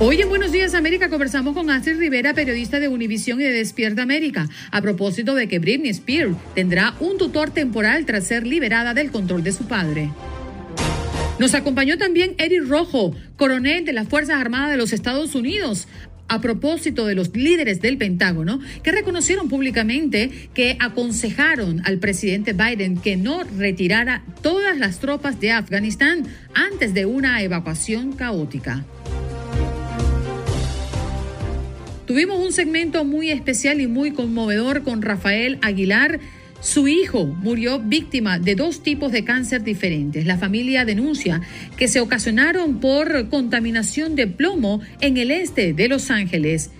Hoy en Buenos Días América conversamos con Astrid Rivera, periodista de Univisión y de Despierta América, a propósito de que Britney Spears tendrá un tutor temporal tras ser liberada del control de su padre. Nos acompañó también Eric Rojo, coronel de las Fuerzas Armadas de los Estados Unidos, a propósito de los líderes del Pentágono que reconocieron públicamente que aconsejaron al presidente Biden que no retirara todas las tropas de Afganistán antes de una evacuación caótica. Tuvimos un segmento muy especial y muy conmovedor con Rafael Aguilar. Su hijo murió víctima de dos tipos de cáncer diferentes. La familia denuncia que se ocasionaron por contaminación de plomo en el este de Los Ángeles.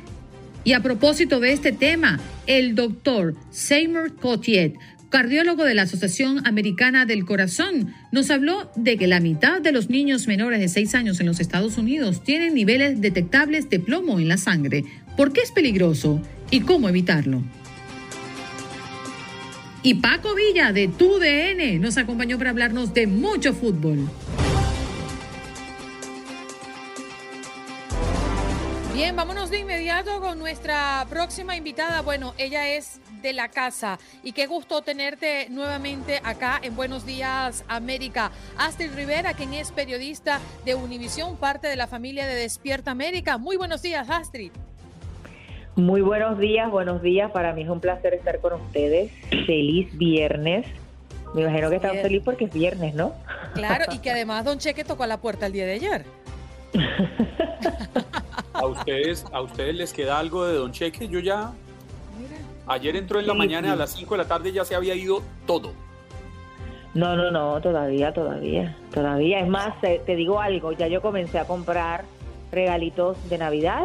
Y a propósito de este tema, el doctor Seymour Cotiet cardiólogo de la Asociación Americana del Corazón, nos habló de que la mitad de los niños menores de 6 años en los Estados Unidos tienen niveles detectables de plomo en la sangre. ¿Por qué es peligroso y cómo evitarlo? Y Paco Villa de TUDN nos acompañó para hablarnos de mucho fútbol. Bien, vámonos de inmediato con nuestra próxima invitada. Bueno, ella es de la casa y qué gusto tenerte nuevamente acá en Buenos Días América. Astrid Rivera, quien es periodista de Univisión, parte de la familia de Despierta América. Muy buenos días, Astrid. Muy buenos días, buenos días. Para mí es un placer estar con ustedes. Feliz viernes. Me imagino que están feliz porque es viernes, ¿no? Claro, y que además Don Cheque tocó a la puerta el día de ayer. ¿A ustedes, ¿A ustedes les queda algo de Don Cheque? Yo ya... Ayer entró en la mañana a las 5 de la tarde ya se había ido todo. No, no, no, todavía, todavía, todavía. Es más, te, digo algo, ya yo comencé a comprar regalitos de Navidad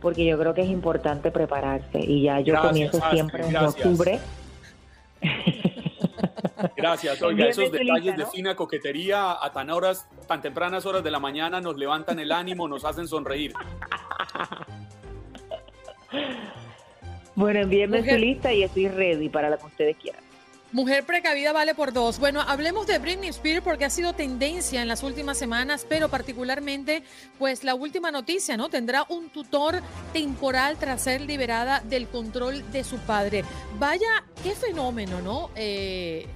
porque yo creo que es importante prepararse y ya yo comienzo siempre en octubre. Gracias, oiga, esos detalles de fina coquetería a tan horas, tan tempranas horas de la mañana nos levantan el ánimo, nos hacen sonreír. Bueno, envíenme su lista y estoy ready para lo que ustedes quieran. Mujer precavida vale por dos. Bueno, hablemos de Britney Spears porque ha sido tendencia en las últimas semanas, pero particularmente, pues la última noticia, ¿no? Tendrá un tutor temporal tras ser liberada del control de su padre. Vaya, qué fenómeno, ¿no? Eh,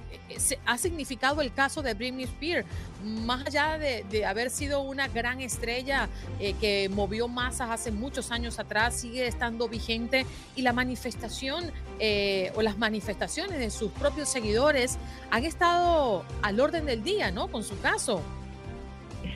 ha significado el caso de Britney Spears, más allá de, haber sido una gran estrella eh, que movió masas hace muchos años atrás, sigue estando vigente y la manifestación eh, o las manifestaciones de sus propios seguidores han estado al orden del día, ¿no? Con su caso.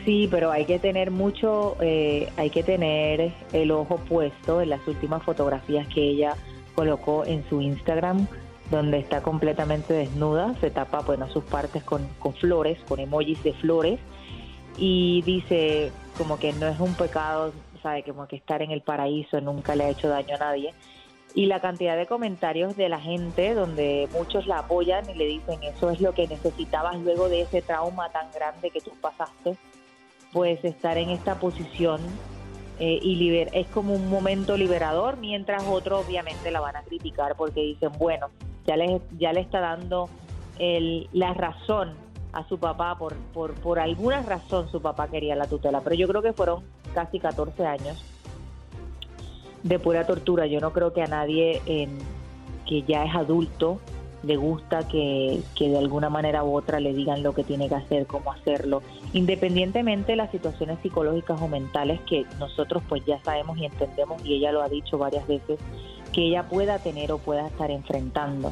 Sí, pero hay que tener mucho, eh, hay que tener el ojo puesto en las últimas fotografías que ella colocó en su Instagram donde está completamente desnuda, se tapa bueno sus partes con, con flores, con emojis de flores y dice como que no es un pecado, sabe como que estar en el paraíso nunca le ha hecho daño a nadie. Y la cantidad de comentarios de la gente donde muchos la apoyan y le dicen eso es lo que necesitabas luego de ese trauma tan grande que tú pasaste, pues estar en esta posición eh, y liber es como un momento liberador, mientras otros obviamente la van a criticar porque dicen, bueno, ya le, ya le está dando el, la razón a su papá, por, por, por alguna razón su papá quería la tutela, pero yo creo que fueron casi 14 años de pura tortura. Yo no creo que a nadie que ya es adulto le gusta que, que, de alguna manera u otra le digan lo que tiene que hacer, cómo hacerlo, independientemente de las situaciones psicológicas o mentales que nosotros pues ya sabemos y entendemos y ella lo ha dicho varias veces que ella pueda tener o pueda estar enfrentando.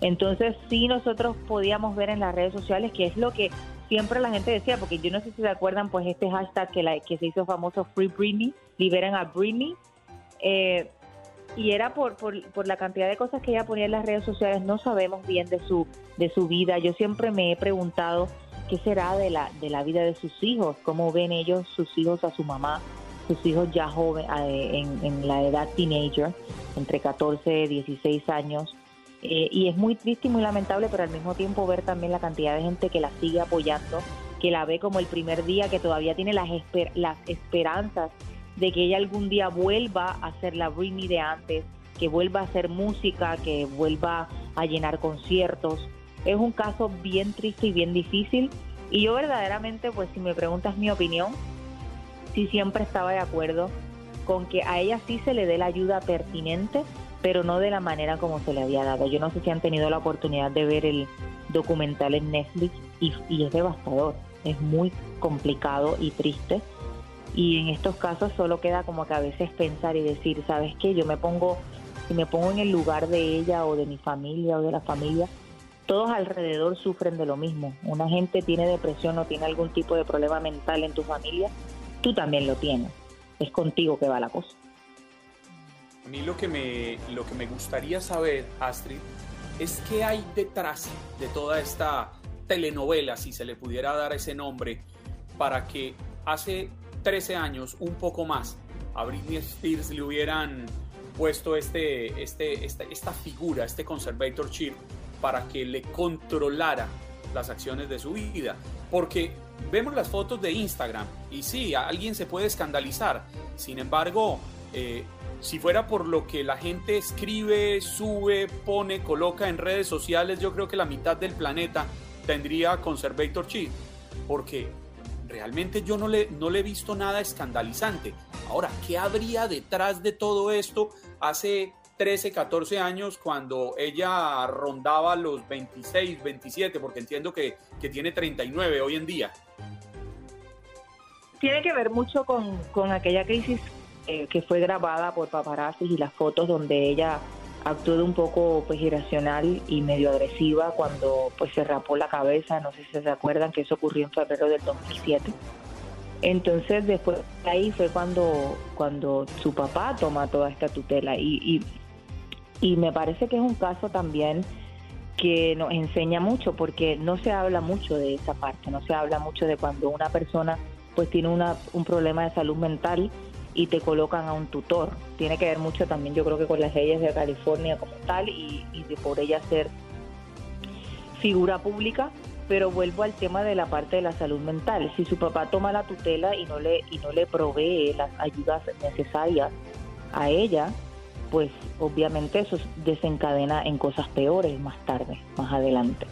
Entonces sí nosotros podíamos ver en las redes sociales que es lo que siempre la gente decía, porque yo no sé si se acuerdan pues este hashtag que, la, que se hizo famoso Free Britney, liberan a Britney, eh, y era por, por, por, la cantidad de cosas que ella ponía en las redes sociales, no sabemos bien de su, de su vida. Yo siempre me he preguntado qué será de la, de la vida de sus hijos, cómo ven ellos, sus hijos a su mamá, sus hijos ya jóvenes, eh, en, la edad teenager, entre 14 y 16 años. Eh, y es muy triste y muy lamentable, pero al mismo tiempo ver también la cantidad de gente que la sigue apoyando, que la ve como el primer día, que todavía tiene las, las esperanzas de que ella algún día vuelva a ser la Britney de antes, que vuelva a hacer música, que vuelva a llenar conciertos. Es un caso bien triste y bien difícil. Y yo verdaderamente, pues si me preguntas mi opinión, sí siempre estaba de acuerdo con que a ella sí se le dé la ayuda pertinente, pero no de la manera como se le había dado. Yo no sé si han tenido la oportunidad de ver el documental en Netflix y, es devastador, es muy complicado y triste. Y en estos casos solo queda como que a veces pensar y decir, ¿sabes qué? Yo me pongo si me pongo en el lugar de ella o de mi familia o de la familia, todos alrededor sufren de lo mismo. Una gente tiene depresión o tiene algún tipo de problema mental en tu familia, tú también lo tienes. Es contigo que va la cosa. A mí lo que me, lo que me gustaría saber, Astrid, es qué hay detrás de toda esta telenovela, si se le pudiera dar ese nombre, para que hace 13 años, un poco más, a Britney Spears le hubieran puesto este, este, esta, esta figura, este conservator chip, para que le controlara las acciones de su vida. Porque vemos las fotos de Instagram y sí, alguien se puede escandalizar. Sin embargo, eh, si fuera por lo que la gente escribe, sube, pone, coloca en redes sociales, yo creo que la mitad del planeta tendría conservator chip. Porque realmente yo no le, no le he visto nada escandalizante. Ahora, ¿qué habría detrás de todo esto hace 13, 14 años cuando ella rondaba los 26, 27, porque entiendo que, tiene 39 hoy en día? Tiene que ver mucho con, aquella crisis eh, que fue grabada por paparazzi y las fotos donde ella actuó de un poco pues irracional y medio agresiva cuando pues se rapó la cabeza, no sé si se acuerdan que eso ocurrió en febrero del 2007. Entonces después de ahí fue cuando, cuando su papá toma toda esta tutela y, y, me parece que es un caso también que nos enseña mucho porque no se habla mucho de esa parte, no se habla mucho de cuando una persona pues tiene una, un problema de salud mental y te colocan a un tutor. Tiene que ver mucho también yo creo que con las leyes de California como tal y, y de por ella ser figura pública pero vuelvo al tema de la parte de la salud mental. Si su papá toma la tutela y no le y no le provee las ayudas necesarias a ella, pues obviamente eso desencadena en cosas peores más tarde, más adelante.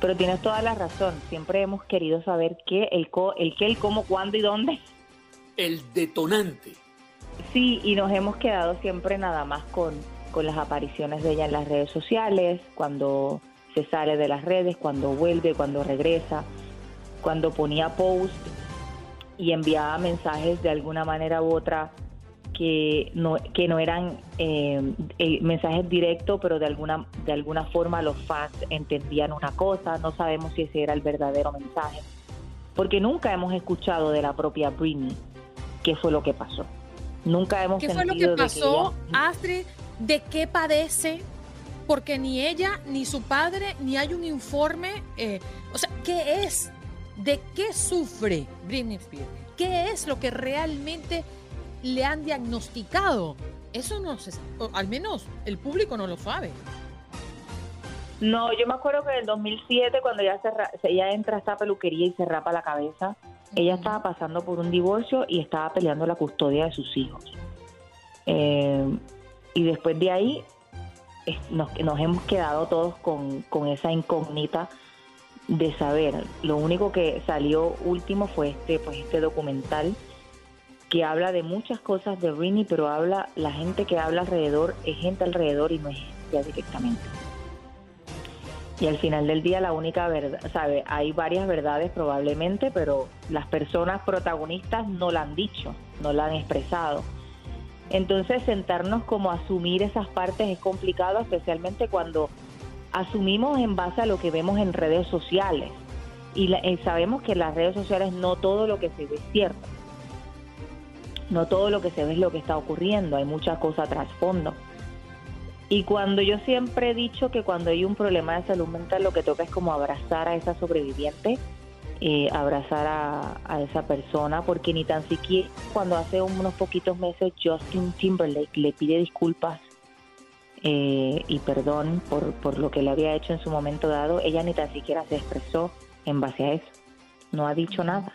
Pero tienes toda la razón, siempre hemos querido saber qué, el, el qué, el cómo, cuándo y dónde. El detonante. Sí, y nos hemos quedado siempre nada más con, con las apariciones de ella en las redes sociales, cuando se sale de las redes, cuando vuelve, cuando regresa, cuando ponía post y enviaba mensajes de alguna manera u otra que no, que no eran eh, eh, mensajes directos, pero de alguna, de alguna forma los fans entendían una cosa, no sabemos si ese era el verdadero mensaje, porque nunca hemos escuchado de la propia Britney qué fue lo que pasó. Nunca hemos ¿Qué fue lo que pasó, Astrid? ¿De qué padece? porque ni ella, ni su padre, ni hay un informe. Eh, o sea, ¿qué es? ¿De qué sufre Britney Spears? ¿Qué es lo que realmente le han diagnosticado? Eso no se al menos el público no lo sabe. No, yo me acuerdo que en el 2007, cuando ella, se, ella entra a esta peluquería y se rapa la cabeza, ella estaba pasando por un divorcio y estaba peleando la custodia de sus hijos. Eh, y después de ahí nos, nos hemos quedado todos con, con esa incógnita de saber. Lo único que salió último fue este, pues este documental que habla de muchas cosas de Rini, pero habla, la gente que habla alrededor es gente alrededor y no es ella directamente. Y al final del día la única verdad, sabe, hay varias verdades probablemente, pero las personas protagonistas no la han dicho, no la han expresado. Entonces sentarnos como asumir esas partes es complicado, especialmente cuando asumimos en base a lo que vemos en redes sociales. Y, eh, sabemos que en las redes sociales no todo lo que se ve es cierto. No todo lo que se ve es lo que está ocurriendo, hay mucha cosa trasfondo. Y cuando yo siempre he dicho que cuando hay un problema de salud mental lo que toca es como abrazar a esa sobreviviente eh, abrazar a, esa persona, porque ni tan siquiera cuando hace unos poquitos meses Justin Timberlake le pide disculpas eh, y perdón por, por lo que le había hecho en su momento dado, ella ni tan siquiera se expresó en base a eso, no ha dicho nada.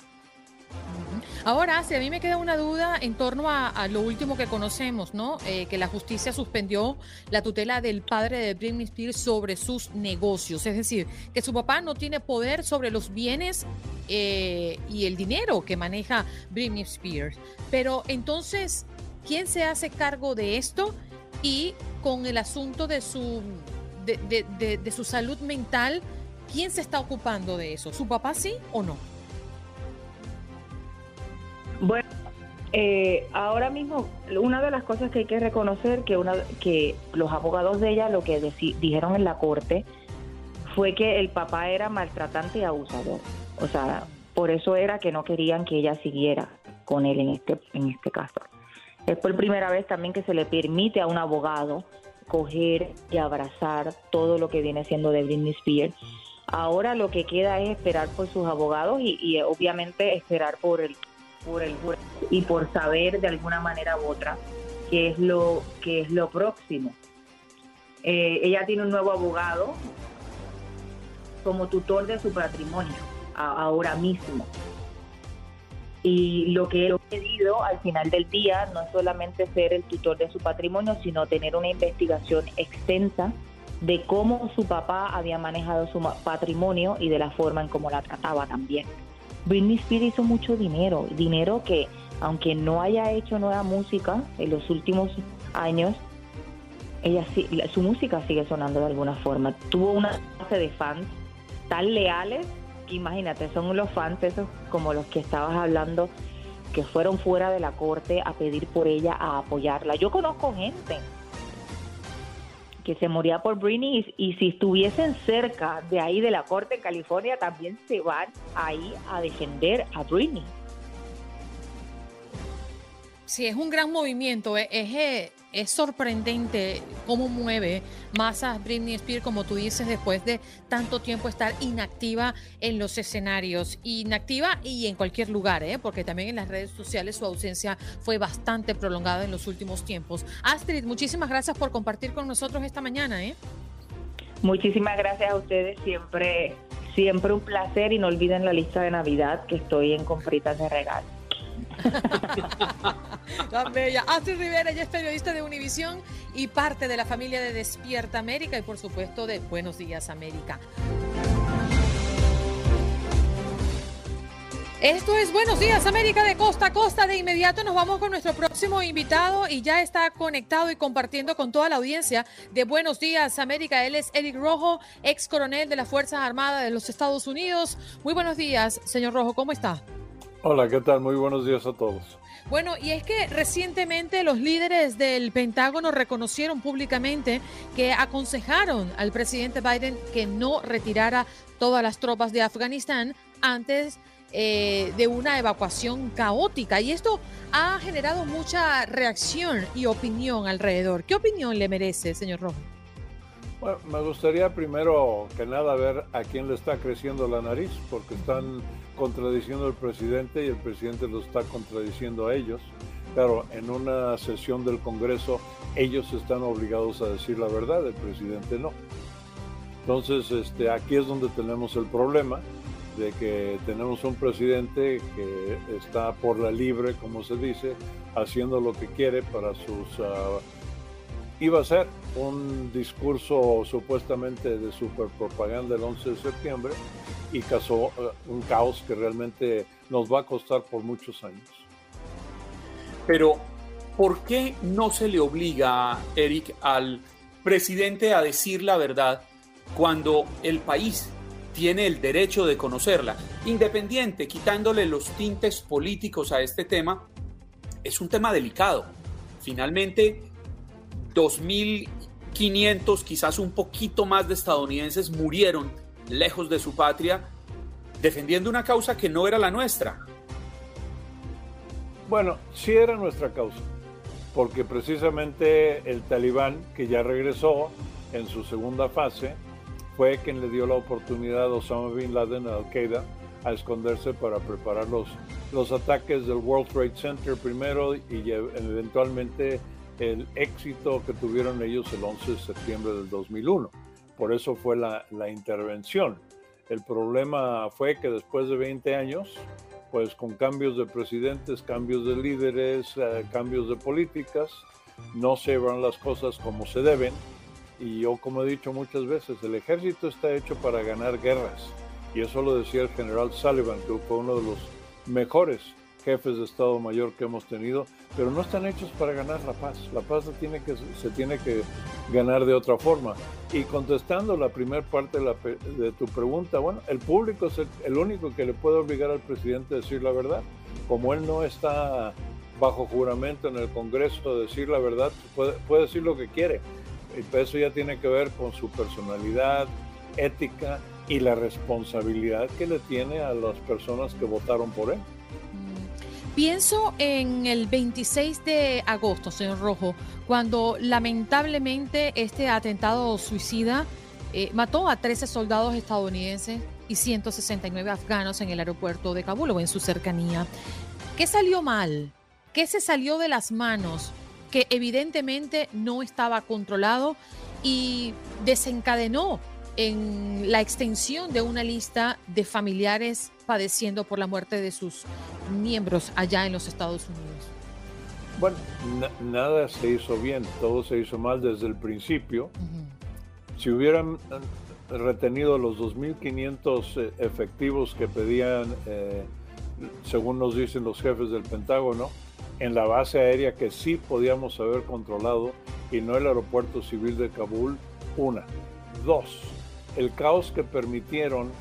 Ahora, si a mí me queda una duda en torno a, lo último que conocemos, ¿no? Eh, que la justicia suspendió la tutela del padre de Britney Spears sobre sus negocios. Es decir, que su papá no tiene poder sobre los bienes eh, y el dinero que maneja Britney Spears. Pero entonces, ¿quién se hace cargo de esto? Y con el asunto de su, de su salud mental, ¿quién se está ocupando de eso? ¿Su papá sí o no? Bueno, eh, ahora mismo una de las cosas que hay que reconocer que una que los abogados de ella lo que dijeron en la corte fue que el papá era maltratante y abusador. O sea, por eso era que no querían que ella siguiera con él en este en este caso. Es por primera vez también que se le permite a un abogado coger y abrazar todo lo que viene siendo de Britney Spears. Ahora lo que queda es esperar por sus abogados y, y obviamente esperar por el por el y por saber de alguna manera u otra qué es lo que es lo próximo. Eh, ella tiene un nuevo abogado como tutor de su patrimonio ahora mismo. Y lo que he pedido al final del día no es solamente ser el tutor de su patrimonio, sino tener una investigación extensa de cómo su papá había manejado su patrimonio y de la forma en cómo la trataba también. Britney Spears hizo mucho dinero, dinero que aunque no haya hecho nueva música en los últimos años, ella su música sigue sonando de alguna forma. Tuvo una base de fans tan leales que imagínate, son los fans esos como los que estabas hablando que fueron fuera de la corte a pedir por ella, a apoyarla. Yo conozco gente que se moría por Britney y, si estuviesen cerca de ahí de la corte en California también se van ahí a defender a Britney. Sí, es un gran movimiento. Es, es, es sorprendente cómo mueve masas Britney Spears, como tú dices, después de tanto tiempo estar inactiva en los escenarios. Inactiva y en cualquier lugar, ¿eh? porque también en las redes sociales su ausencia fue bastante prolongada en los últimos tiempos. Astrid, muchísimas gracias por compartir con nosotros esta mañana. ¿eh? Muchísimas gracias a ustedes, siempre, siempre un placer y no olviden la lista de Navidad que estoy en compritas de regalo. Tan bella. Astrid Rivera, ella es periodista de Univisión y parte de la familia de Despierta América y por supuesto de Buenos Días América. Esto es Buenos Días América de costa a costa. De inmediato nos vamos con nuestro próximo invitado y ya está conectado y compartiendo con toda la audiencia de Buenos Días América. Él es Eric Rojo, ex coronel de las Fuerzas Armadas de los Estados Unidos. Muy buenos días, señor Rojo, ¿cómo está? Hola, ¿qué tal? Muy buenos días a todos. Bueno, y es que recientemente los líderes del Pentágono reconocieron públicamente que aconsejaron al presidente Biden que no retirara todas las tropas de Afganistán antes eh, de una evacuación caótica. Y esto ha generado mucha reacción y opinión alrededor. ¿Qué opinión le merece, señor Rojo? Bueno, me gustaría primero que nada ver a quién le está creciendo la nariz, porque están contradiciendo al presidente y el presidente lo está contradiciendo a ellos. Claro, en una sesión del Congreso ellos están obligados a decir la verdad, el presidente no. Entonces, este, aquí es donde tenemos el problema de que tenemos un presidente que está por la libre, como se dice, haciendo lo que quiere para sus... Uh, iba a ser un discurso supuestamente de superpropaganda el 11 de septiembre y causó eh, un caos que realmente nos va a costar por muchos años. Pero, ¿por qué no se le obliga, Eric, al presidente a decir la verdad cuando el país tiene el derecho de conocerla? Independiente, quitándole los tintes políticos a este tema, es un tema delicado. Finalmente, 2.500, quizás un poquito más de estadounidenses murieron lejos de su patria defendiendo una causa que no era la nuestra. Bueno, sí era nuestra causa, porque precisamente el talibán, que ya regresó en su segunda fase, fue quien le dio la oportunidad a Osama Bin Laden, a Al-Qaeda, a esconderse para preparar los, los ataques del World Trade Center primero y eventualmente el éxito que tuvieron ellos el 11 de septiembre del 2001. Por eso fue la, la intervención. El problema fue que después de 20 años, pues con cambios de presidentes, cambios de líderes, eh, cambios de políticas, no se van las cosas como se deben. Y yo, como he dicho muchas veces, el ejército está hecho para ganar guerras. Y eso lo decía el general Sullivan, que fue uno de los mejores jefes de Estado Mayor que hemos tenido, pero no están hechos para ganar la paz. La paz se tiene que, ganar de otra forma. Y contestando la primera parte de, tu pregunta, bueno, el público es el, único que le puede obligar al presidente a decir la verdad. Como él no está bajo juramento en el Congreso de decir la verdad, puede, puede decir lo que quiere. Y eso ya tiene que ver con su personalidad, ética y la responsabilidad que le tiene a las personas que votaron por él. Pienso en el 26 de agosto, señor Rojo, cuando lamentablemente este atentado suicida eh, mató a 13 soldados estadounidenses y 169 afganos en el aeropuerto de Kabul o en su cercanía. ¿Qué salió mal? ¿Qué se salió de las manos? Que evidentemente no estaba controlado y desencadenó en la extensión de una lista de familiares padeciendo por la muerte de sus miembros allá en los Estados Unidos? Bueno, nada se hizo bien, todo se hizo mal desde el principio. Si hubieran eh, retenido los 2.500 eh, efectivos que pedían, eh, según nos dicen los jefes del Pentágono, en la base aérea que sí podíamos haber controlado y no el aeropuerto civil de Kabul, una. Dos, el caos que permitieron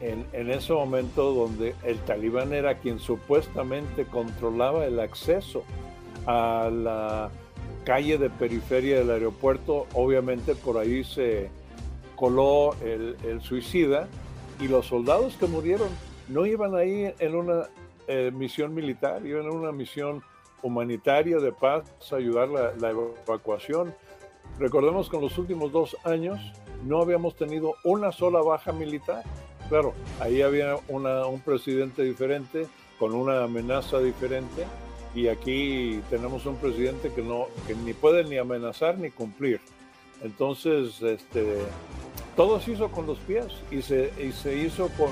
en, ese momento donde el talibán era quien supuestamente controlaba el acceso a la calle de periferia del aeropuerto, obviamente por ahí se coló el, suicida y los soldados que murieron no iban ahí en una eh, misión militar, iban en una misión humanitaria de paz, ayudar la, la evacuación. Recordemos que en los últimos dos años no habíamos tenido una sola baja militar. Claro, ahí había un presidente diferente, con una amenaza diferente, y aquí tenemos un presidente que, no, que ni puede ni amenazar ni cumplir. Entonces, este, todo se hizo con los pies y se, y se hizo con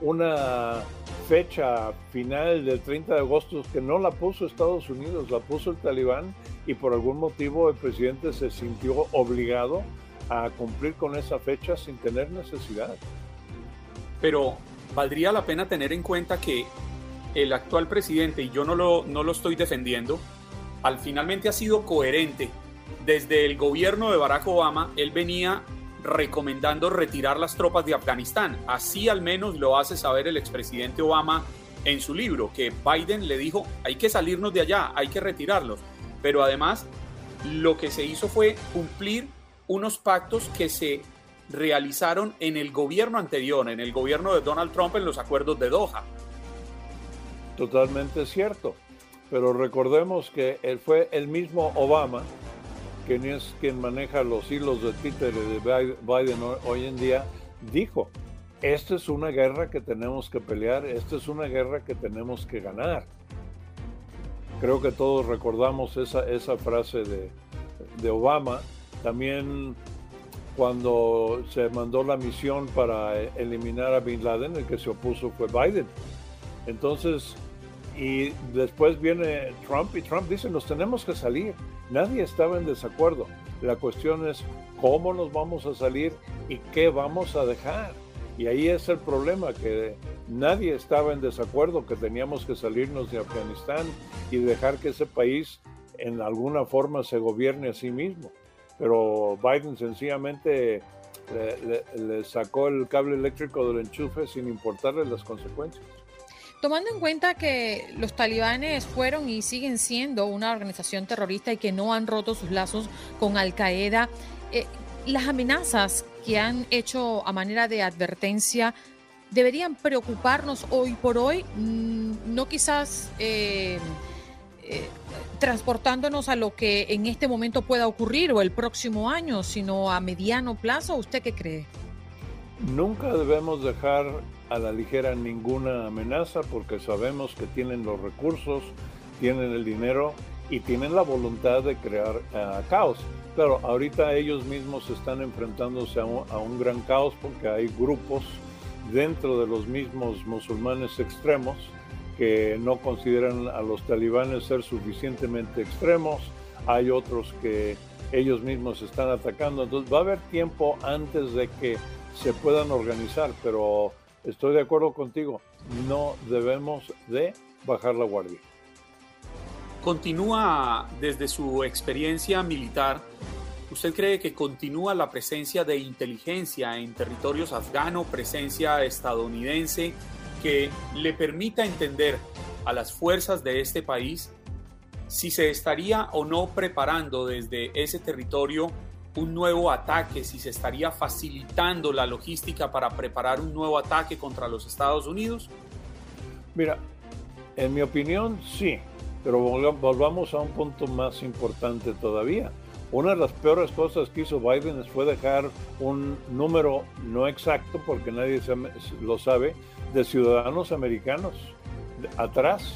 una fecha final del 30 de agosto que no la puso Estados Unidos, la puso el talibán y por algún motivo el presidente se sintió obligado a cumplir con esa fecha sin tener necesidad. Pero valdría la pena tener en cuenta que el actual presidente, y yo no lo, no lo estoy defendiendo, al finalmente ha sido coherente. Desde el gobierno de Barack Obama, él venía recomendando retirar las tropas de Afganistán. Así al menos lo hace saber el expresidente Obama en su libro, que Biden le dijo, hay que salirnos de allá, hay que retirarlos. Pero además, lo que se hizo fue cumplir unos pactos que se realizaron en el gobierno anterior, en el gobierno de Donald Trump en los acuerdos de Doha. Totalmente cierto, pero recordemos que él fue el mismo Obama, quien es quien maneja los hilos de Twitter de Biden hoy en día, dijo, esta es una guerra que tenemos que pelear, esta es una guerra que tenemos que ganar. Creo que todos recordamos esa, esa frase de, de Obama. También cuando se mandó la misión para eliminar a Bin Laden, el que se opuso fue Biden. Entonces, y después viene Trump y Trump dice, nos tenemos que salir. Nadie estaba en desacuerdo. La cuestión es cómo nos vamos a salir y qué vamos a dejar. Y ahí es el problema, que nadie estaba en desacuerdo que teníamos que salirnos de Afganistán y dejar que ese país en alguna forma se gobierne a sí mismo pero Biden sencillamente le, sacó el cable eléctrico del enchufe sin importarle las consecuencias. Tomando en cuenta que los talibanes fueron y siguen siendo una organización terrorista y que no han roto sus lazos con Al Qaeda, eh, las amenazas que han hecho a manera de advertencia deberían preocuparnos hoy por hoy, mm, no quizás eh, eh, transportándonos a lo que en este momento pueda ocurrir o el próximo año, sino a mediano plazo? ¿Usted qué cree? Nunca debemos dejar a la ligera ninguna amenaza porque sabemos que tienen los recursos, tienen el dinero y tienen la voluntad de crear eh, caos. Pero ahorita ellos mismos están enfrentándose a un, gran caos porque hay grupos dentro de los mismos musulmanes extremos no consideran a los talibanes ser suficientemente extremos. Hay otros que ellos mismos están atacando. Entonces va a haber tiempo antes de que se puedan organizar, pero estoy de acuerdo contigo, no debemos de bajar la guardia. Continúa desde su experiencia militar, ¿usted cree que continúa la presencia de inteligencia en territorios afgano, presencia estadounidense, que le permita entender a las fuerzas de este país si se estaría o no preparando desde ese territorio un nuevo ataque, si se estaría facilitando la logística para preparar un nuevo ataque contra los Estados Unidos? Mira, en mi opinión sí, pero volvamos a un punto más importante todavía. Una de las peores cosas que hizo Biden fue dejar un número no exacto, porque nadie lo sabe, de ciudadanos americanos atrás.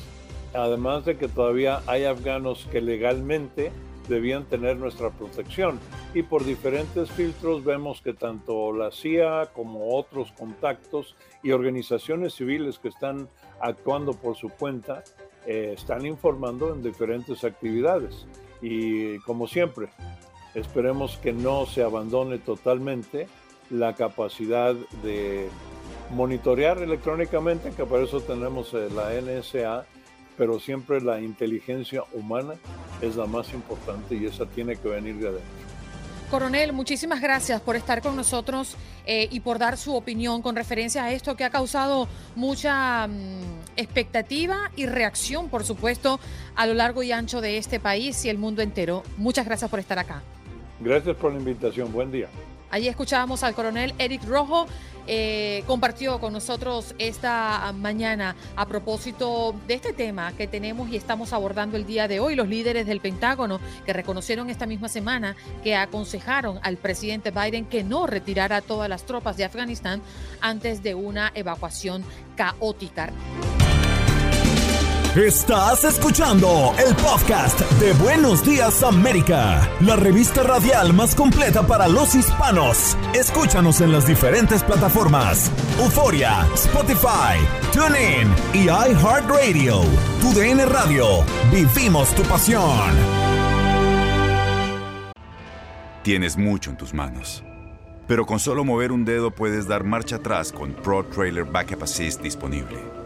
Además de que todavía hay afganos que legalmente debían tener nuestra protección. Y por diferentes filtros vemos que tanto la CIA como otros contactos y organizaciones civiles que están actuando por su cuenta eh, están informando en diferentes actividades. Y como siempre, esperemos que no se abandone totalmente la capacidad de monitorear electrónicamente, que para eso tenemos eh, la NSA pero siempre la inteligencia humana es la más importante y esa tiene que venir de adentro. Coronel, muchísimas gracias por estar con nosotros eh, y por dar su opinión con referencia a esto que ha causado mucha mm, expectativa y reacción, por supuesto, a lo largo y ancho de este país y el mundo entero. Muchas gracias por estar acá. Gracias por la invitación. Buen día. Allí escuchábamos al coronel Eric Rojo, eh, compartió con nosotros esta mañana a propósito de este tema que tenemos y estamos abordando el día de hoy. Los líderes del Pentágono que reconocieron esta misma semana que aconsejaron al presidente Biden que no retirara todas las tropas de Afganistán antes de una evacuación caótica. Estás escuchando el podcast de Buenos Días América, la revista radial más completa para los hispanos. Escúchanos en las diferentes plataformas: Euforia, Spotify, TuneIn y iHeartRadio. Tu DN Radio. Vivimos tu pasión. Tienes mucho en tus manos, pero con solo mover un dedo puedes dar marcha atrás con Pro Trailer Backup Assist disponible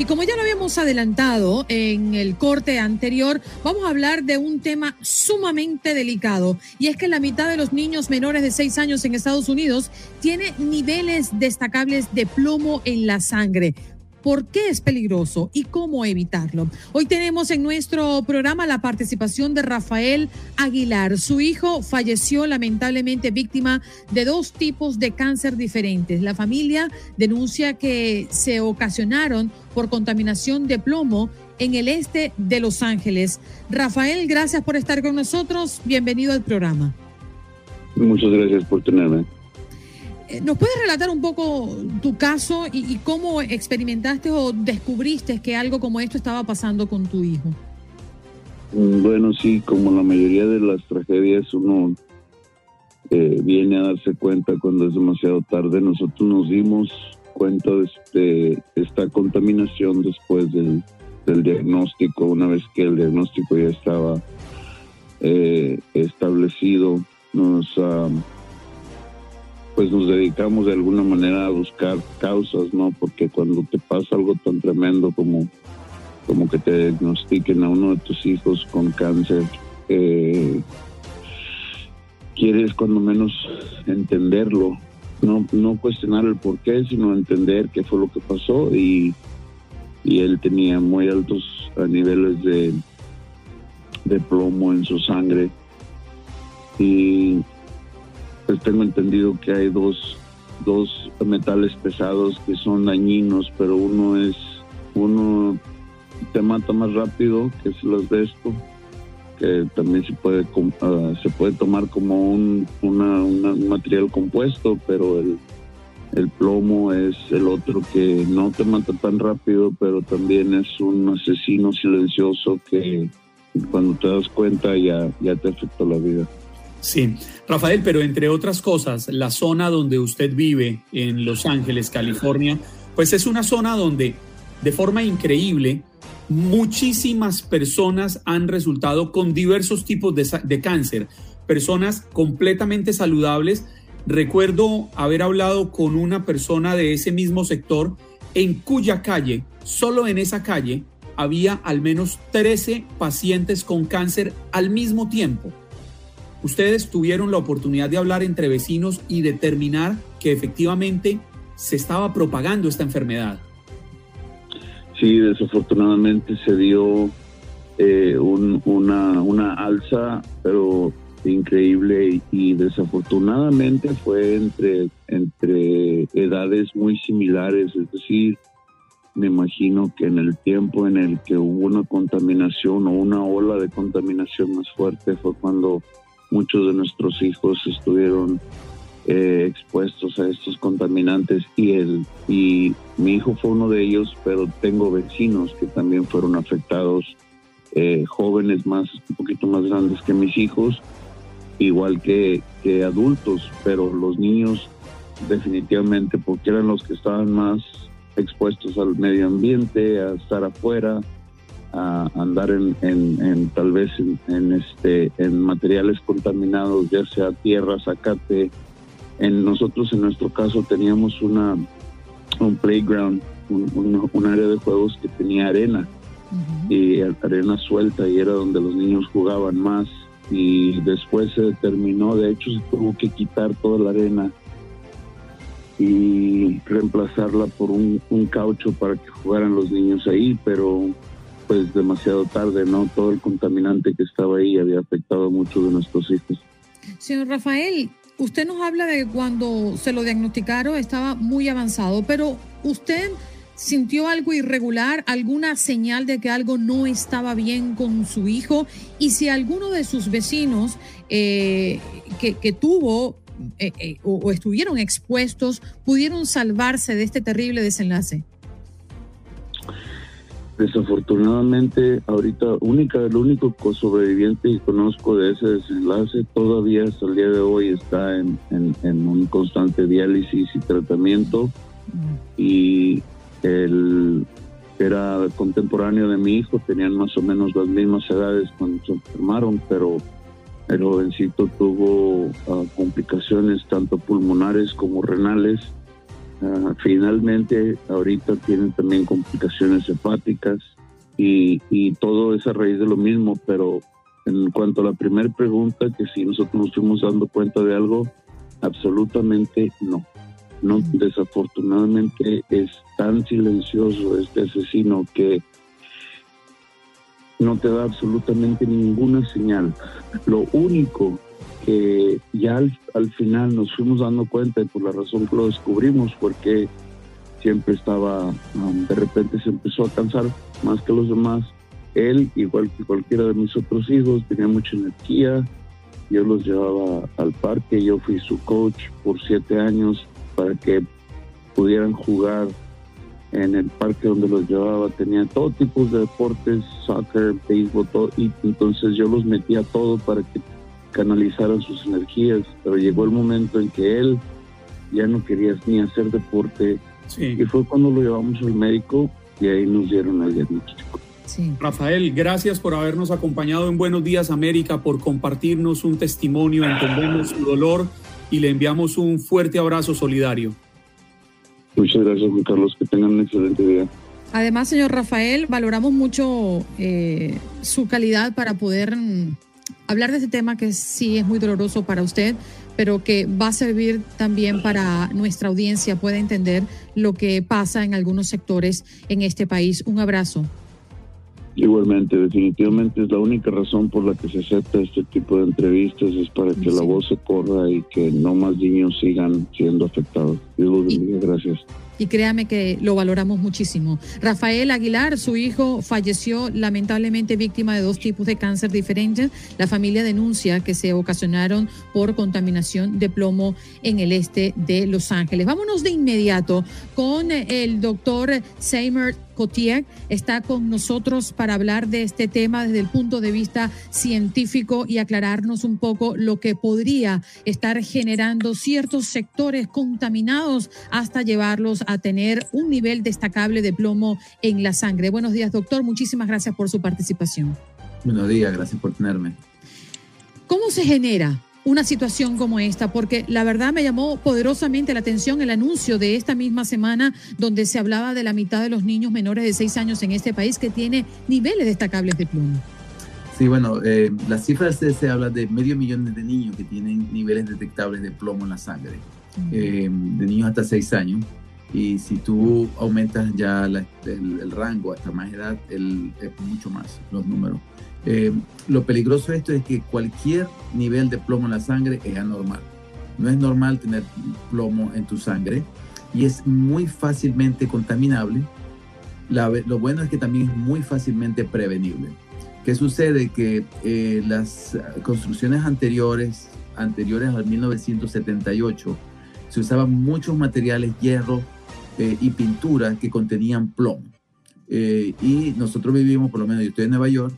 Y como ya lo habíamos adelantado en el corte anterior, vamos a hablar de un tema sumamente delicado. Y es que la mitad de los niños menores de 6 años en Estados Unidos tiene niveles destacables de plomo en la sangre por qué es peligroso y cómo evitarlo. Hoy tenemos en nuestro programa la participación de Rafael Aguilar. Su hijo falleció lamentablemente víctima de dos tipos de cáncer diferentes. La familia denuncia que se ocasionaron por contaminación de plomo en el este de Los Ángeles. Rafael, gracias por estar con nosotros. Bienvenido al programa. Muchas gracias por tenerme. Eh, ¿Nos puedes relatar un poco tu caso y, cómo experimentaste o descubriste que algo como esto estaba pasando con tu hijo? Mm, bueno, sí, como la mayoría de las tragedias, uno eh, viene a darse cuenta cuando es demasiado tarde. Nosotros nos dimos cuenta de este, esta contaminación después del, diagnóstico, una vez que el diagnóstico ya estaba eh, establecido. Nos. Ah, pues nos dedicamos de alguna manera a buscar causas, ¿no? Porque cuando te pasa algo tan tremendo como, como que te diagnostiquen a uno de tus hijos con cáncer, eh, quieres cuando menos entenderlo, no, no cuestionar el por qué, sino entender qué fue lo que pasó y, y él tenía muy altos niveles de, de plomo en su sangre. Y pues tengo entendido que hay dos, dos metales pesados que son dañinos, pero uno es, uno te mata más rápido, que es el asbesto, que también se puede, ah, se puede tomar como un, un material compuesto, pero el, el plomo es el otro que no te mata tan rápido, pero también es un asesino silencioso que cuando te das cuenta ya, ya te afectó la vida. Sí, Rafael, pero entre otras cosas, la zona donde usted vive, en Los Ángeles, California, pues es una zona donde de forma increíble muchísimas personas han resultado con diversos tipos de, cáncer, personas completamente saludables. Recuerdo haber hablado con una persona de ese mismo sector en cuya calle, solo en esa calle, había al menos 13 pacientes con cáncer al mismo tiempo. Ustedes tuvieron la oportunidad de hablar entre vecinos y determinar que efectivamente se estaba propagando esta enfermedad. Sí, desafortunadamente se dio eh, una, una alza, pero increíble y, desafortunadamente fue entre, entre edades muy similares, es decir, me imagino que en el tiempo en el que hubo una contaminación o una ola de contaminación más fuerte fue cuando muchos de nuestros hijos estuvieron eh, expuestos a estos contaminantes y el y mi hijo fue uno de ellos pero tengo vecinos que también fueron afectados eh, jóvenes más un poquito más grandes que mis hijos igual que, adultos, pero los niños definitivamente porque eran los que estaban más expuestos al medio ambiente, a estar afuera, a andar en, tal vez en, este en materiales contaminados, ya sea tierra, zacate. En nosotros en nuestro caso teníamos una un playground, un, área de juegos que tenía arena. Y arena suelta y era donde los niños jugaban más. Y después se determinó, de hecho se tuvo que quitar toda la arena y reemplazarla por un, caucho para que jugaran los niños ahí, pero pues demasiado tarde, ¿no? Todo el contaminante que estaba ahí había afectado a muchos de nuestros hijos. Señor Rafael, usted nos habla de cuando se lo diagnosticaron estaba muy avanzado, pero usted sintió algo irregular, alguna señal de que algo no estaba bien con su hijo y si alguno de sus vecinos eh, que, tuvo eh, eh, o, estuvieron expuestos pudieron salvarse de este terrible desenlace. Desafortunadamente, ahorita única, el único sobreviviente que conozco de ese desenlace todavía hasta el día de hoy está en, un constante diálisis y tratamiento. Y él era contemporáneo de mi hijo, tenían más o menos las mismas edades cuando se enfermaron, pero el jovencito tuvo ah, complicaciones tanto pulmonares como renales. Ah, finalmente, ahorita tienen también complicaciones hepáticas y, y, todo es a raíz de lo mismo, pero en cuanto a la primera pregunta, que si nosotros nos fuimos dando cuenta de algo, absolutamente no. No, desafortunadamente es tan silencioso este asesino que no te da absolutamente ninguna señal. Lo único que ya al, final nos fuimos dando cuenta y por la razón que lo descubrimos, porque siempre estaba, um, de repente se empezó a cansar más que los demás. Él, igual que cualquiera de mis otros hijos, tenía mucha energía. Yo los llevaba al parque, yo fui su coach por siete años para que pudieran jugar en el parque donde los llevaba. Tenía todo tipo de deportes, soccer, béisbol, todo, y entonces yo los metía todo para que canalizaran sus energías, pero llegó el momento en que él ya no quería ni hacer deporte y fue cuando lo llevamos al médico y ahí nos dieron el diagnóstico. Rafael, gracias por habernos acompañado en Buenos Días América, por compartirnos un testimonio, entendemos su dolor y le enviamos un fuerte abrazo solidario. Muchas gracias, Juan Carlos. Que tengan un excelente día. Además, señor Rafael, valoramos mucho eh, su calidad para poder mm, hablar de este tema que sí es muy doloroso para usted, pero que va a servir también para nuestra audiencia pueda entender lo que pasa en algunos sectores en este país. Un abrazo. Igualmente, definitivamente es la única razón por la que se acepta este tipo de entrevistas, es para que la voz se corra y que no más niños sigan siendo afectados. Dios los bendiga, gracias y créame que lo valoramos muchísimo. Rafael Aguilar, su hijo, falleció lamentablemente víctima de dos tipos de cáncer diferentes. La familia denuncia que se ocasionaron por contaminación de plomo en el este de Los Ángeles. Vámonos de inmediato con el doctor Seymour Cotier está con nosotros para hablar de este tema desde el punto de vista científico y aclararnos un poco lo que podría estar generando ciertos sectores contaminados hasta llevarlos a tener un nivel destacable de plomo en la sangre. Buenos días, doctor. Muchísimas gracias por su participación. Buenos días, gracias por tenerme. ¿Cómo se genera una situación como esta, porque la verdad me llamó poderosamente la atención el anuncio de esta misma semana donde se hablaba de la mitad de los niños menores de seis años en este país que tiene niveles destacables de plomo. Sí, bueno, eh, las cifras se, habla de medio millón de niños que tienen niveles detectables de plomo en la sangre, eh, de niños hasta seis años. Y si tú aumentas ya el, rango hasta más edad, el, es mucho más los números. Eh, lo peligroso de esto es que cualquier nivel de plomo en la sangre es anormal. No es normal tener plomo en tu sangre y es muy fácilmente contaminable. lo bueno es que también es muy fácilmente prevenible. ¿Qué sucede? Que eh, las construcciones anteriores, anteriores al 1978, se usaban muchos materiales, hierro eh, y pintura que contenían plomo. y nosotros vivimos, por lo menos yo estoy en Nueva York,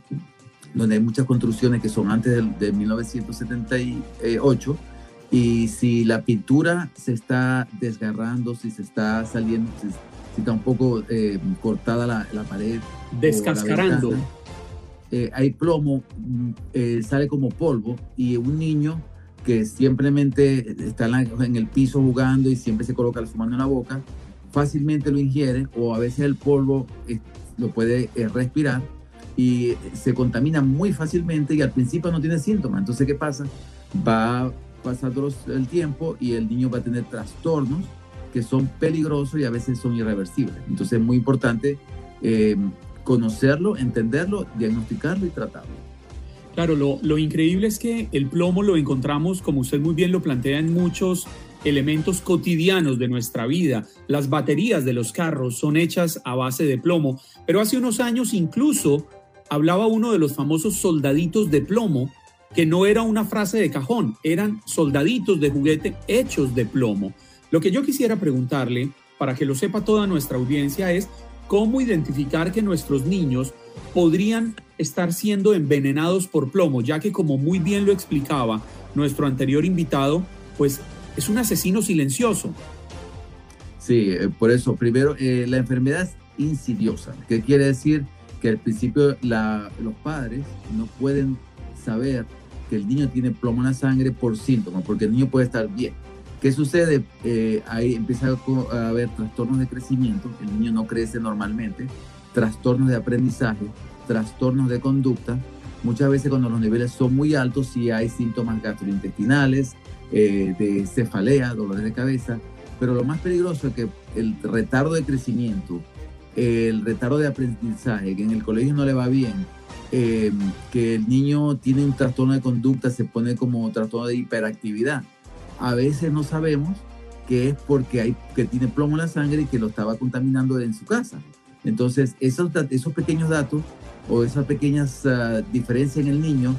donde hay muchas construcciones que son antes de, 1978 y si la pintura se está desgarrando, si se está saliendo, si, está un poco eh, cortada la, pared. Descascarando. Eh, hay plomo, mm, eh, sale como polvo y un niño que simplemente está en, el piso jugando y siempre se coloca su mano en la boca, fácilmente lo ingiere o a veces el polvo lo puede respirar y se contamina muy fácilmente y al principio no tiene síntomas. Entonces, ¿qué pasa? Va pasando el tiempo y el niño va a tener trastornos que son peligrosos y a veces son irreversibles. Entonces, es muy importante eh, conocerlo, entenderlo, diagnosticarlo y tratarlo. Claro, lo, lo increíble es que el plomo lo encontramos, como usted muy bien lo plantea, en muchos elementos cotidianos de nuestra vida. Las baterías de los carros son hechas a base de plomo, pero hace unos años incluso hablaba uno de los famosos soldaditos de plomo, que no era una frase de cajón, eran soldaditos de juguete hechos de plomo. Lo que yo quisiera preguntarle, para que lo sepa toda nuestra audiencia, es cómo identificar que nuestros niños podrían estar siendo envenenados por plomo, ya que como muy bien lo explicaba nuestro anterior invitado, pues es un asesino silencioso. Sí, eh, por eso, primero, eh, la enfermedad es insidiosa, ¿qué quiere decir? Que al principio los padres no pueden saber que el niño tiene plomo en la sangre por síntomas, porque el niño puede estar bien. ¿Qué sucede? Eh, ahí empieza a haber trastornos de crecimiento, el niño no crece normalmente, trastornos de aprendizaje, trastornos de conducta. Muchas veces cuando los niveles son muy altos, sí hay síntomas gastrointestinales, eh, de cefalea, dolores de cabeza, pero lo más peligroso es que el retardo de crecimiento, el retardo de aprendizaje, que en el colegio no le va bien, em, que el niño tiene un trastorno de conducta, se pone como trastorno de hiperactividad. A veces no sabemos que es porque hay, que tiene plomo en la sangre y que lo estaba contaminando en su casa. Entonces, esos, esos pequeños datos o esas pequeñas uh, diferencias en el niño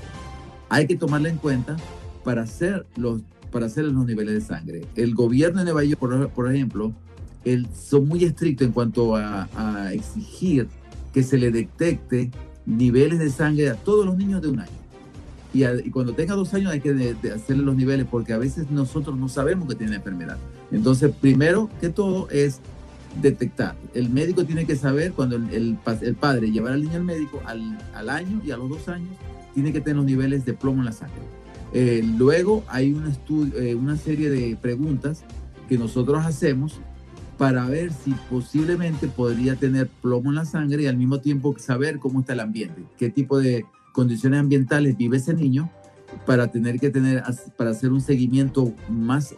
hay que tomarla en cuenta para hacer los, para hacer los niveles de sangre. El gobierno de Nueva York, por ejemplo, son muy estrictos en cuanto a, exigir que se le detecte niveles de sangre a todos los niños de un año. Y, cuando tenga dos años hay que hacerle los niveles porque a veces nosotros no sabemos que tiene enfermedad. Entonces, primero que todo es detectar. El médico tiene que saber cuando el, el, padre llevar al niño al médico al, al, año y a los dos años tiene que tener los niveles de plomo en la sangre. Eh, luego hay un estudio, eh, una serie de preguntas que nosotros hacemos para ver si posiblemente podría tener plomo en la sangre y al mismo tiempo saber cómo está el ambiente, qué tipo de condiciones ambientales vive ese niño para tener que tener, para hacer un seguimiento más,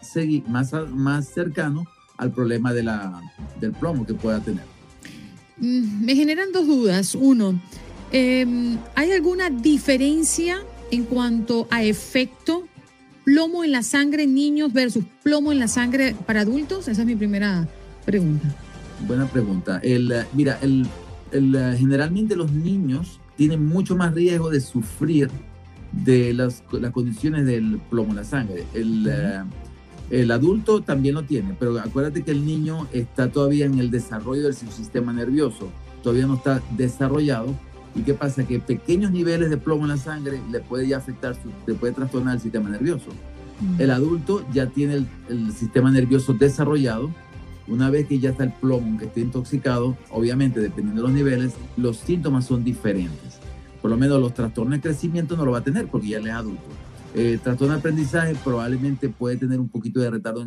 más, más cercano al problema del plomo que pueda tener. Mm, me generan dos dudas. Uno, em, ¿hay alguna diferencia en cuanto a efecto plomo en la sangre en niños versus plomo en la sangre para adultos? Esa es mi primera pregunta. Buena pregunta. El, mira, el, el, generalmente los niños tienen mucho más riesgo de sufrir de las, las condiciones del plomo en la sangre. El, el adulto también lo tiene, pero acuérdate que el niño está todavía en el desarrollo del sistema nervioso, todavía no está desarrollado. ¿Y qué pasa? Que pequeños niveles de plomo en la sangre le puede ya afectar, le puede trastornar el sistema nervioso. El adulto ya tiene el, sistema nervioso desarrollado. Una vez que ya está el plomo, que esté intoxicado, obviamente, dependiendo de los niveles, los síntomas son diferentes. Por lo menos los trastornos de crecimiento no lo va a tener porque ya él es adulto eh, trastorno de aprendizaje probablemente puede tener un poquito de retardo,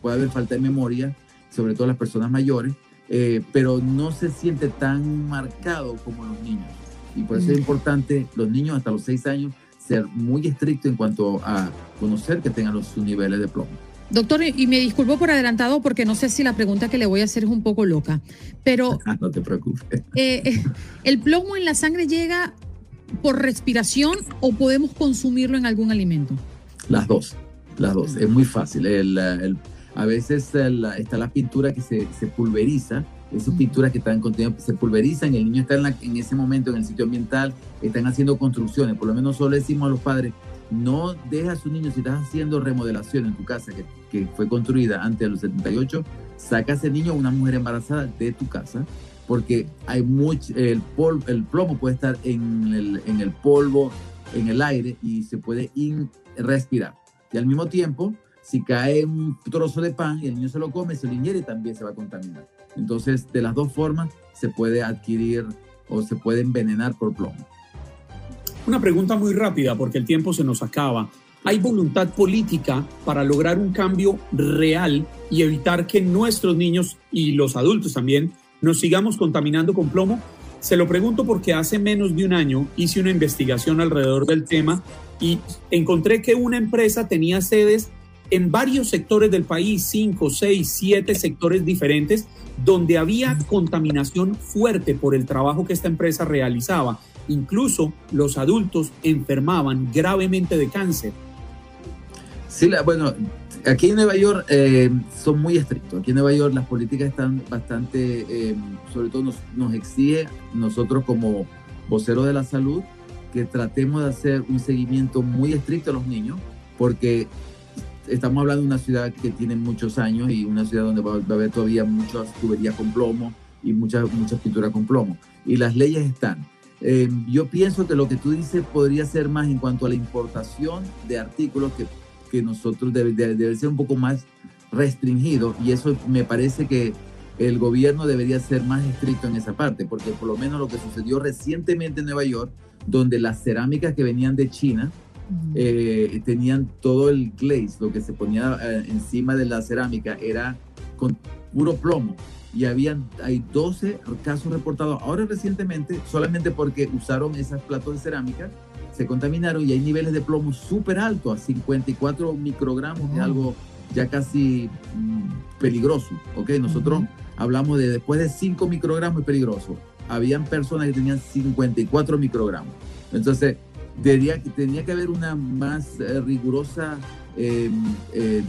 puede haber falta de memoria, sobre todo las personas mayores, eh, pero no se siente tan marcado como los niños. Y por eso es mm. importante los niños hasta los 6 años ser muy estrictos en cuanto a conocer que tengan los, sus niveles de plomo. Doctor, y me disculpo por adelantado porque no sé si la pregunta que le voy a hacer es un poco loca, pero... no te preocupes. Eh, ¿El plomo en la sangre llega por respiración o podemos consumirlo en algún alimento? Las dos, las dos. Es muy fácil. a veces está la pintura que se, pulveriza, esas pinturas que están contenidas se pulverizan, el niño está en, ese momento en el sitio ambiental, están haciendo construcciones. Por lo menos solo decimos a los padres, no deja a su niño, si estás haciendo remodelación en tu casa que, fue construida antes de los 78, saca a ese niño una mujer embarazada de tu casa porque hay mucho, el, el plomo puede estar en el, en el polvo, en el aire y se puede respirar. Y al mismo tiempo, si cae un trozo de pan y el niño se lo come, se lo ingiere también se va a contaminar. Entonces, de las dos formas se puede adquirir o se puede envenenar por plomo. Una pregunta muy rápida porque el tiempo se nos acaba. ¿Hay voluntad política para lograr un cambio real y evitar que nuestros niños y los adultos también nos sigamos contaminando con plomo? Se lo pregunto porque hace menos de un año hice una investigación alrededor del tema y encontré que una empresa tenía sedes en varios sectores del país, cinco, seis, siete sectores diferentes, donde había contaminación fuerte por el trabajo que esta empresa realizaba. Incluso los adultos enfermaban gravemente de cáncer. Sí, bueno, aquí en Nueva York eh, son muy estrictos. Aquí en Nueva York las políticas están bastante, eh, sobre todo nos, nos exige nosotros como voceros de la salud que tratemos de hacer un seguimiento muy estricto a los niños, porque estamos hablando de una ciudad que tiene muchos años y una ciudad donde va, a haber todavía muchas tuberías con plomo y muchas muchas pinturas con plomo. Y las leyes están. Eh, yo pienso que lo que tú dices podría ser más en cuanto a la importación de artículos que que nosotros debe, debe, ser un poco más restringido y eso me parece que el gobierno debería ser más estricto en esa parte, porque por lo menos lo que sucedió recientemente en Nueva York, donde las cerámicas que venían de China eh, tenían todo el glaze, lo que se ponía eh, encima de la cerámica era con puro plomo. Y habían, hay 12 casos reportados ahora recientemente, solamente porque usaron esas platos de cerámica se contaminaron y hay niveles de plomo súper altos, a 54 microgramos, es algo ya casi mm, peligroso, ¿ok? Nosotros hablamos de después de 5 microgramos es peligroso. Habían personas que tenían 54 microgramos. Entonces, tenía, tenía que haber una más eh, rigurosa em, eh,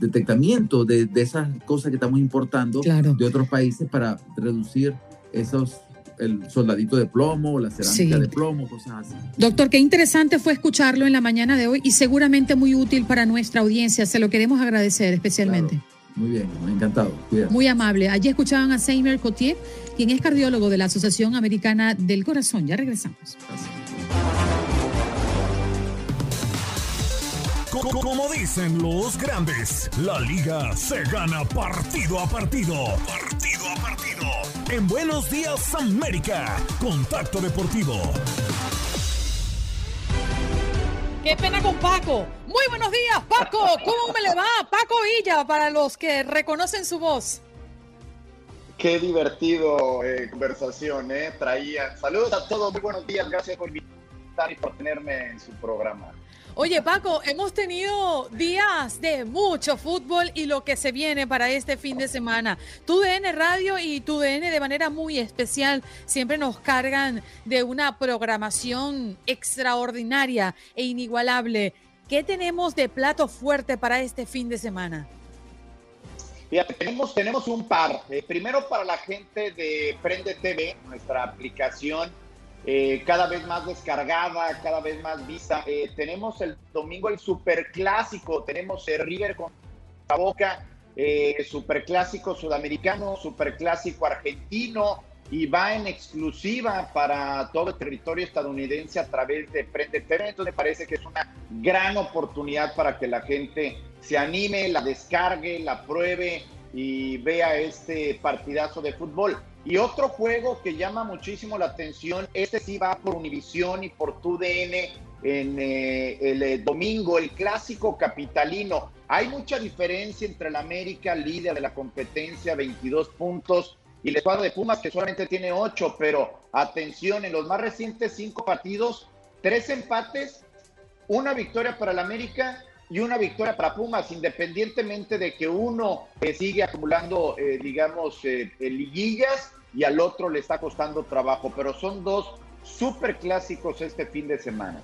detectamiento de, de, esas cosas que estamos importando de otros países para reducir esos el soldadito de plomo, la cerámica de plomo, cosas así. Doctor, qué interesante fue escucharlo en la mañana de hoy y seguramente muy útil para nuestra audiencia. Se lo queremos agradecer especialmente. Muy bien, encantado. Muy amable. Allí escuchaban a Seymour Cotier, quien es cardiólogo de la Asociación Americana del Corazón. Ya regresamos. Como dicen los grandes, la liga se gana partido a partido. Partido a partido. En Buenos Días América, Contacto Deportivo. Qué pena con Paco. Muy buenos días, Paco. ¿Cómo me le va? Paco Villa, para los que reconocen su voz. Qué divertido eh, conversación, ¿eh? Traía. Saludos a todos, muy buenos días, gracias por invitar y por tenerme en su programa. Oye, Paco, hemos tenido días de mucho fútbol y lo que se viene para este fin de semana. Tu DN Radio y tu DN de manera muy especial siempre nos cargan de una programación extraordinaria e inigualable. ¿Qué tenemos de plato fuerte para este fin de semana? Tenemos un par. Eh, primero para la gente de Prende TV, nuestra aplicación eh, cada vez más descargada, cada vez más vista. Eh, tenemos el domingo el superclásico, tenemos el River con la Boca, eh, superclásico sudamericano, superclásico argentino y va en exclusiva para todo el territorio estadounidense a través de Prende TV. Entonces me parece que es una gran oportunidad para que la gente se anime, la descargue, la pruebe y vea este partidazo de fútbol. Y otro juego que llama muchísimo la atención, este sí va por Univisión y por TUDN en eh, el eh, domingo, el clásico capitalino. Hay mucha diferencia entre el América, líder de la competencia, 22 puntos, y el escuadro de Pumas, que solamente tiene 8, pero atención, en los más recientes cinco partidos, tres empates, una victoria para el América y una victoria para Pumas, independientemente de que uno eh, sigue acumulando, digamos, liguillas y al otro le está costando trabajo, pero son dos súper clásicos este fin de semana.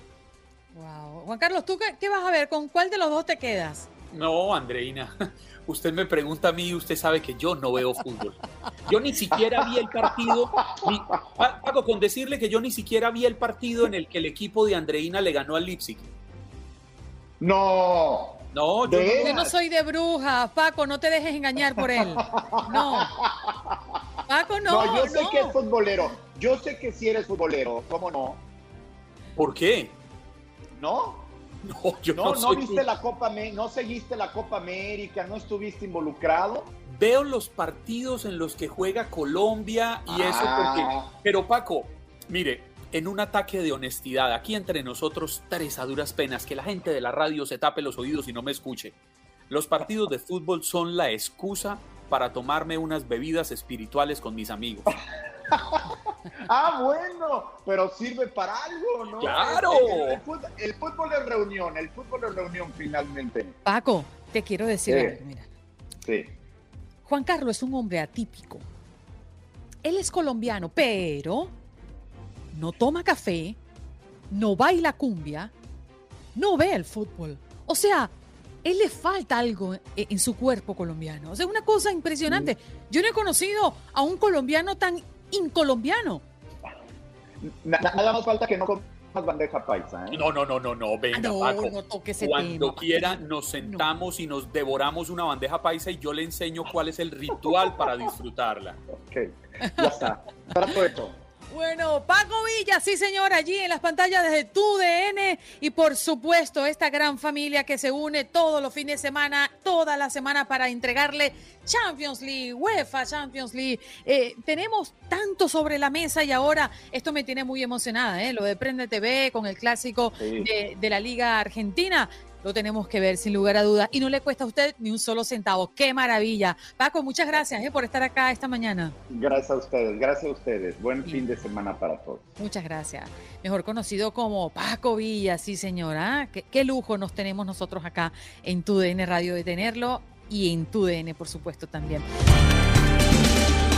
Wow. Juan Carlos, ¿tú qué, vas a ver? ¿Con cuál de los dos te quedas? No, Andreina, usted me pregunta a mí y usted sabe que yo no veo fútbol. Yo ni siquiera vi el partido, Paco, con decirle que yo ni siquiera vi el partido en el que el equipo de Andreina le ganó al Leipzig. No. No, yo no, yo no soy de bruja, Paco, no te dejes engañar por él. No. Paco, no. No, yo sé que es futbolero. Yo sé que sí eres futbolero. ¿Cómo no? ¿Por qué? ¿No? No, yo no, no, no viste la Copa no seguiste la Copa América, no estuviste involucrado. Veo los partidos en los que juega Colombia y eso porque. Ah. Pero Paco, mire, en un ataque de honestidad, aquí entre nosotros tres a duras penas, que la gente de la radio se tape los oídos y no me escuche. Los partidos de fútbol son la excusa para tomarme unas bebidas espirituales con mis amigos. ah, bueno, pero sirve para algo, ¿no? Claro. El, fútbol, de reunión, el fútbol de reunión finalmente. Paco, te quiero decir algo, mira. Sí. Juan Carlos es un hombre atípico. Él es colombiano, pero no toma café, no baila cumbia, no ve el fútbol. O sea, él le falta algo en, su cuerpo colombiano. O sea, una cosa impresionante. Yo no he conocido a un colombiano tan incolombiano. Nada más falta que no comas bandeja paisa. ¿eh? No, no, no, no, no, venga, no, Paco. No toque ese Cuando quiera nos sentamos y nos devoramos una bandeja paisa y yo le enseño cuál es el ritual para disfrutarla. Ok, ya está. Trato bueno, Paco Villa, sí señor, allí en las pantallas de tu DN y por supuesto esta gran familia que se une todos los fines de semana, toda la semana para entregarle Champions League, UEFA Champions League. Eh, tenemos tanto sobre la mesa y ahora esto me tiene muy emocionada, ¿eh? lo de Prende TV con el clásico de, de la Liga Argentina lo tenemos que ver sin lugar a dudas y no le cuesta a usted ni un solo centavo. ¡Qué maravilla! Paco, muchas gracias eh, por estar acá esta mañana. Gracias a ustedes, gracias a ustedes. Buen fin de semana para todos. Muchas gracias. Mejor conocido como Paco Villa, sí señora. ¿Qué, qué lujo nos tenemos nosotros acá en TUDN Radio de tenerlo y en TUDN, por supuesto, también.